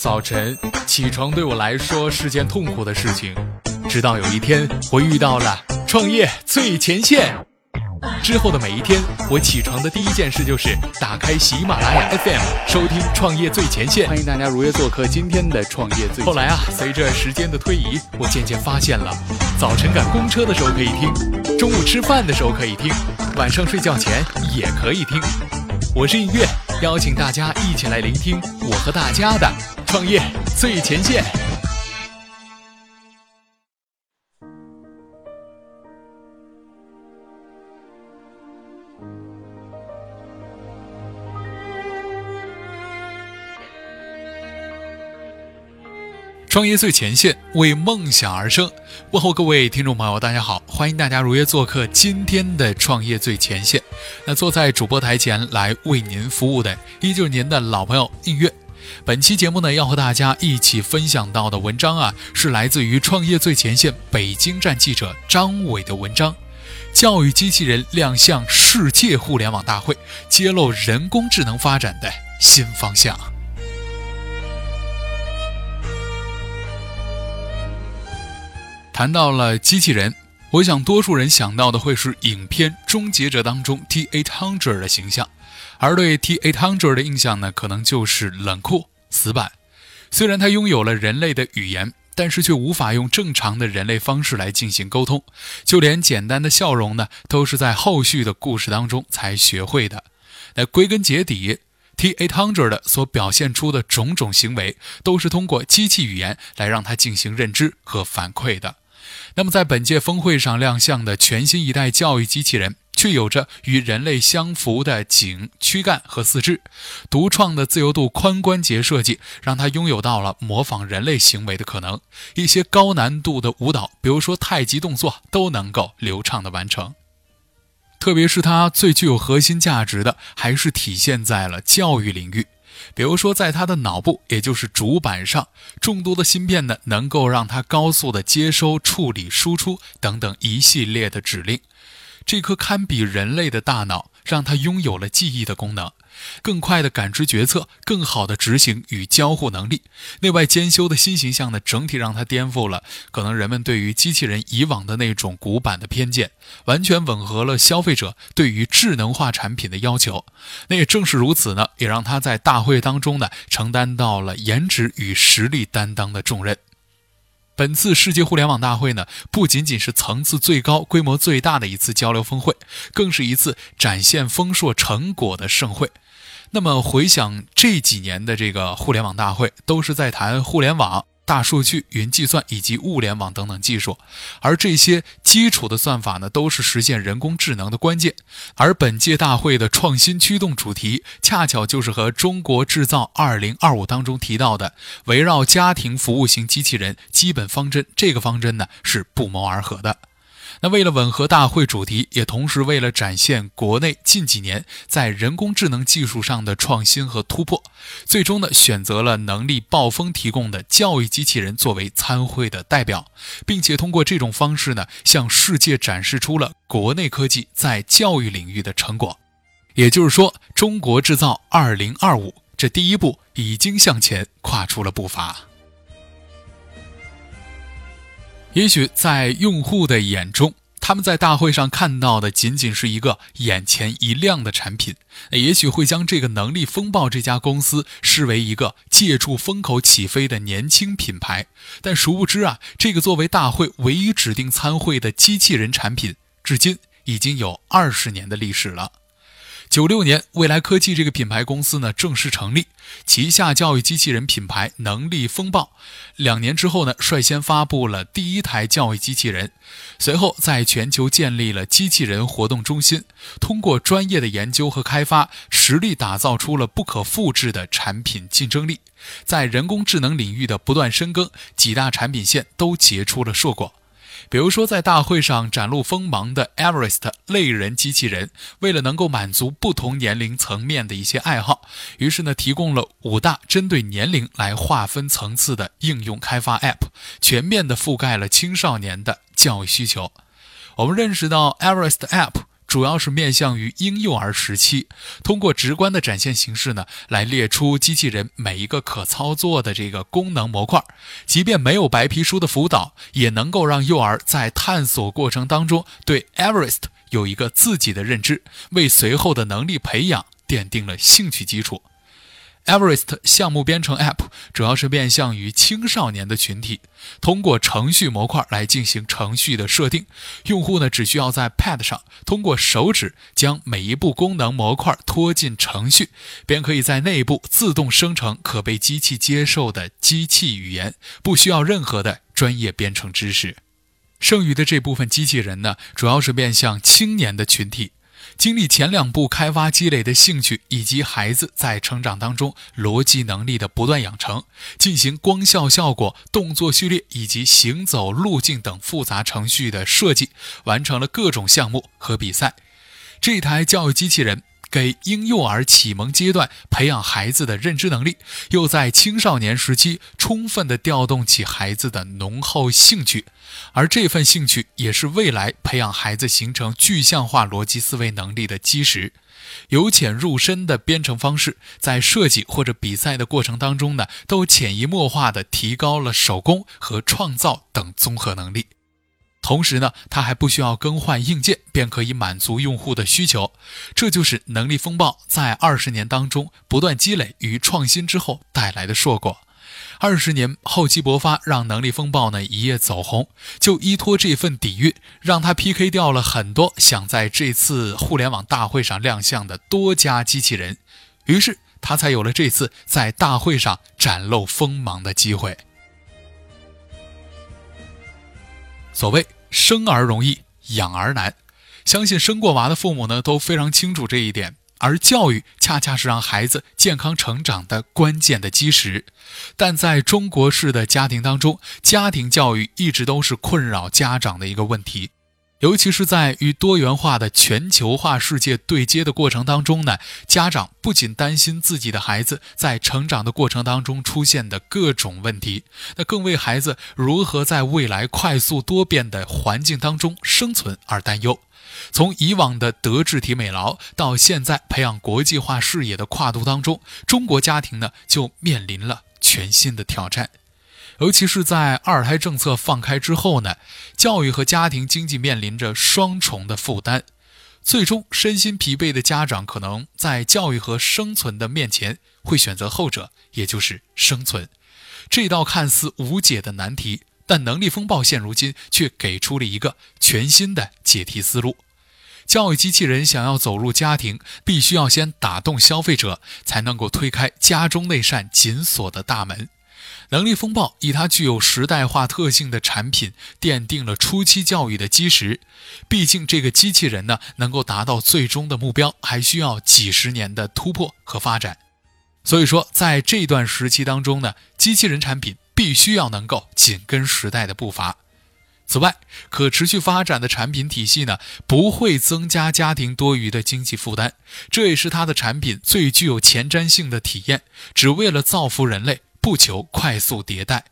早晨起床对我来说是件痛苦的事情，直到有一天我遇到了创业最前线。之后的每一天，我起床的第一件事就是打开喜马拉雅 FM，收听《创业最前线》。欢迎大家如约做客今天的《创业最前线》。后来啊，随着时间的推移，我渐渐发现了，早晨赶公车的时候可以听，中午吃饭的时候可以听，晚上睡觉前也可以听。我是音乐，邀请大家一起来聆听我和大家的创业最前线。创业最前线，为梦想而生。问候各位听众朋友，大家好，欢迎大家如约做客今天的创业最前线。那坐在主播台前来为您服务的，依旧是您的老朋友映月。本期节目呢，要和大家一起分享到的文章啊，是来自于创业最前线北京站记者张伟的文章：教育机器人亮相世界互联网大会，揭露人工智能发展的新方向。谈到了机器人，我想多数人想到的会是影片《终结者》当中 T800 的形象，而对 T800 的印象呢，可能就是冷酷死板。虽然他拥有了人类的语言，但是却无法用正常的人类方式来进行沟通，就连简单的笑容呢，都是在后续的故事当中才学会的。那归根结底，T800 的所表现出的种种行为，都是通过机器语言来让他进行认知和反馈的。那么，在本届峰会上亮相的全新一代教育机器人，却有着与人类相符的颈、躯干和四肢。独创的自由度髋关节设计，让它拥有到了模仿人类行为的可能。一些高难度的舞蹈，比如说太极动作，都能够流畅的完成。特别是它最具有核心价值的，还是体现在了教育领域。比如说，在它的脑部，也就是主板上，众多的芯片呢，能够让它高速的接收、处理、输出等等一系列的指令。这颗堪比人类的大脑，让他拥有了记忆的功能。更快的感知决策，更好的执行与交互能力，内外兼修的新形象呢，整体让它颠覆了可能人们对于机器人以往的那种古板的偏见，完全吻合了消费者对于智能化产品的要求。那也正是如此呢，也让它在大会当中呢，承担到了颜值与实力担当的重任。本次世界互联网大会呢，不仅仅是层次最高、规模最大的一次交流峰会，更是一次展现丰硕成果的盛会。那么回想这几年的这个互联网大会，都是在谈互联网、大数据、云计算以及物联网等等技术，而这些基础的算法呢，都是实现人工智能的关键。而本届大会的创新驱动主题，恰巧就是和中国制造二零二五当中提到的围绕家庭服务型机器人基本方针，这个方针呢是不谋而合的。那为了吻合大会主题，也同时为了展现国内近几年在人工智能技术上的创新和突破，最终呢选择了能力暴风提供的教育机器人作为参会的代表，并且通过这种方式呢向世界展示出了国内科技在教育领域的成果。也就是说，中国制造二零二五这第一步已经向前跨出了步伐。也许在用户的眼中，他们在大会上看到的仅仅是一个眼前一亮的产品，也许会将这个能力风暴这家公司视为一个借助风口起飞的年轻品牌。但殊不知啊，这个作为大会唯一指定参会的机器人产品，至今已经有二十年的历史了。九六年，未来科技这个品牌公司呢正式成立，旗下教育机器人品牌能力风暴，两年之后呢率先发布了第一台教育机器人，随后在全球建立了机器人活动中心，通过专业的研究和开发，实力打造出了不可复制的产品竞争力，在人工智能领域的不断深耕，几大产品线都结出了硕果。比如说，在大会上展露锋芒的 Everest 类人机器人，为了能够满足不同年龄层面的一些爱好，于是呢，提供了五大针对年龄来划分层次的应用开发 App，全面的覆盖了青少年的教育需求。我们认识到 Everest App。主要是面向于婴幼儿时期，通过直观的展现形式呢，来列出机器人每一个可操作的这个功能模块，即便没有白皮书的辅导，也能够让幼儿在探索过程当中对 Everest 有一个自己的认知，为随后的能力培养奠定了兴趣基础。Everest 项目编程 App 主要是面向于青少年的群体，通过程序模块来进行程序的设定。用户呢只需要在 Pad 上通过手指将每一步功能模块拖进程序，便可以在内部自动生成可被机器接受的机器语言，不需要任何的专业编程知识。剩余的这部分机器人呢，主要是面向青年的群体。经历前两步开发积累的兴趣，以及孩子在成长当中逻辑能力的不断养成，进行光效效果、动作序列以及行走路径等复杂程序的设计，完成了各种项目和比赛。这台教育机器人。给婴幼儿启蒙阶段培养孩子的认知能力，又在青少年时期充分的调动起孩子的浓厚兴趣，而这份兴趣也是未来培养孩子形成具象化逻辑思维能力的基石。由浅入深的编程方式，在设计或者比赛的过程当中呢，都潜移默化的提高了手工和创造等综合能力。同时呢，它还不需要更换硬件，便可以满足用户的需求。这就是能力风暴在二十年当中不断积累与创新之后带来的硕果。二十年厚积薄发，让能力风暴呢一夜走红，就依托这份底蕴，让它 PK 掉了很多想在这次互联网大会上亮相的多家机器人。于是，他才有了这次在大会上展露锋芒的机会。所谓生儿容易养儿难，相信生过娃的父母呢都非常清楚这一点。而教育恰恰是让孩子健康成长的关键的基石。但在中国式的家庭当中，家庭教育一直都是困扰家长的一个问题。尤其是在与多元化的全球化世界对接的过程当中呢，家长不仅担心自己的孩子在成长的过程当中出现的各种问题，那更为孩子如何在未来快速多变的环境当中生存而担忧。从以往的德智体美劳到现在培养国际化视野的跨度当中，中国家庭呢就面临了全新的挑战。尤其是在二胎政策放开之后呢，教育和家庭经济面临着双重的负担，最终身心疲惫的家长可能在教育和生存的面前会选择后者，也就是生存。这道看似无解的难题，但能力风暴现如今却给出了一个全新的解题思路：教育机器人想要走入家庭，必须要先打动消费者，才能够推开家中那扇紧锁的大门。能力风暴以它具有时代化特性的产品奠定了初期教育的基石。毕竟，这个机器人呢，能够达到最终的目标，还需要几十年的突破和发展。所以说，在这段时期当中呢，机器人产品必须要能够紧跟时代的步伐。此外，可持续发展的产品体系呢，不会增加家庭多余的经济负担，这也是它的产品最具有前瞻性的体验，只为了造福人类。不求快速迭代，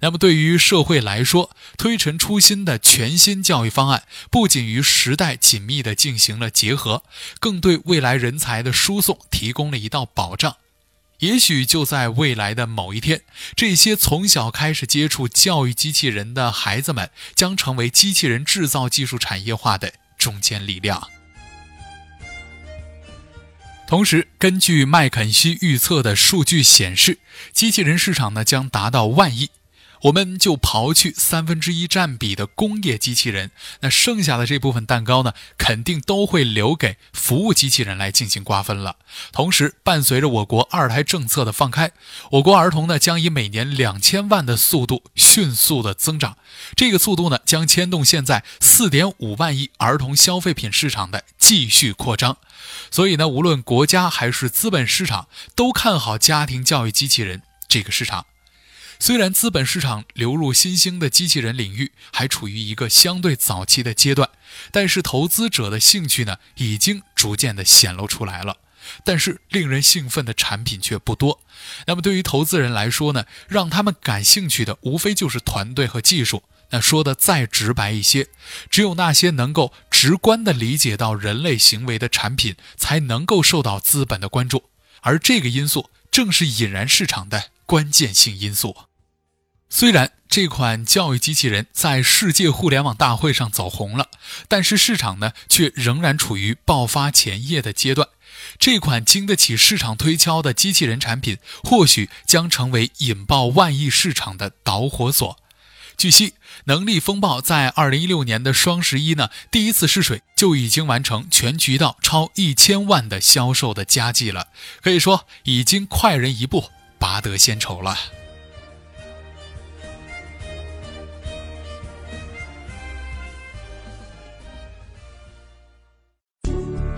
那么对于社会来说，推陈出新的全新教育方案，不仅与时代紧密地进行了结合，更对未来人才的输送提供了一道保障。也许就在未来的某一天，这些从小开始接触教育机器人的孩子们，将成为机器人制造技术产业化的中坚力量。同时，根据麦肯锡预测的数据显示，机器人市场呢将达到万亿。我们就刨去三分之一占比的工业机器人，那剩下的这部分蛋糕呢，肯定都会留给服务机器人来进行瓜分了。同时，伴随着我国二胎政策的放开，我国儿童呢将以每年两千万的速度迅速的增长，这个速度呢将牵动现在四点五万亿儿童消费品市场的继续扩张。所以呢，无论国家还是资本市场，都看好家庭教育机器人这个市场。虽然资本市场流入新兴的机器人领域还处于一个相对早期的阶段，但是投资者的兴趣呢，已经逐渐的显露出来了。但是令人兴奋的产品却不多。那么对于投资人来说呢，让他们感兴趣的无非就是团队和技术，那说的再直白一些，只有那些能够直观地理解到人类行为的产品，才能够受到资本的关注。而这个因素正是引燃市场的关键性因素。虽然这款教育机器人在世界互联网大会上走红了，但是市场呢却仍然处于爆发前夜的阶段。这款经得起市场推敲的机器人产品，或许将成为引爆万亿市场的导火索。据悉，能力风暴在二零一六年的双十一呢，第一次试水就已经完成全渠道超一千万的销售的佳绩了，可以说已经快人一步，拔得先筹了。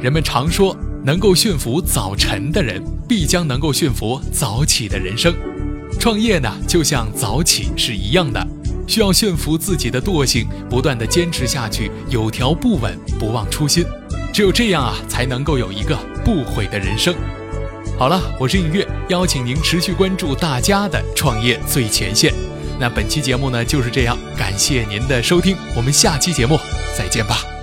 人们常说，能够驯服早晨的人，必将能够驯服早起的人生。创业呢，就像早起是一样的。需要驯服自己的惰性，不断的坚持下去，有条不紊，不忘初心。只有这样啊，才能够有一个不悔的人生。好了，我是映月，邀请您持续关注大家的创业最前线。那本期节目呢就是这样，感谢您的收听，我们下期节目再见吧。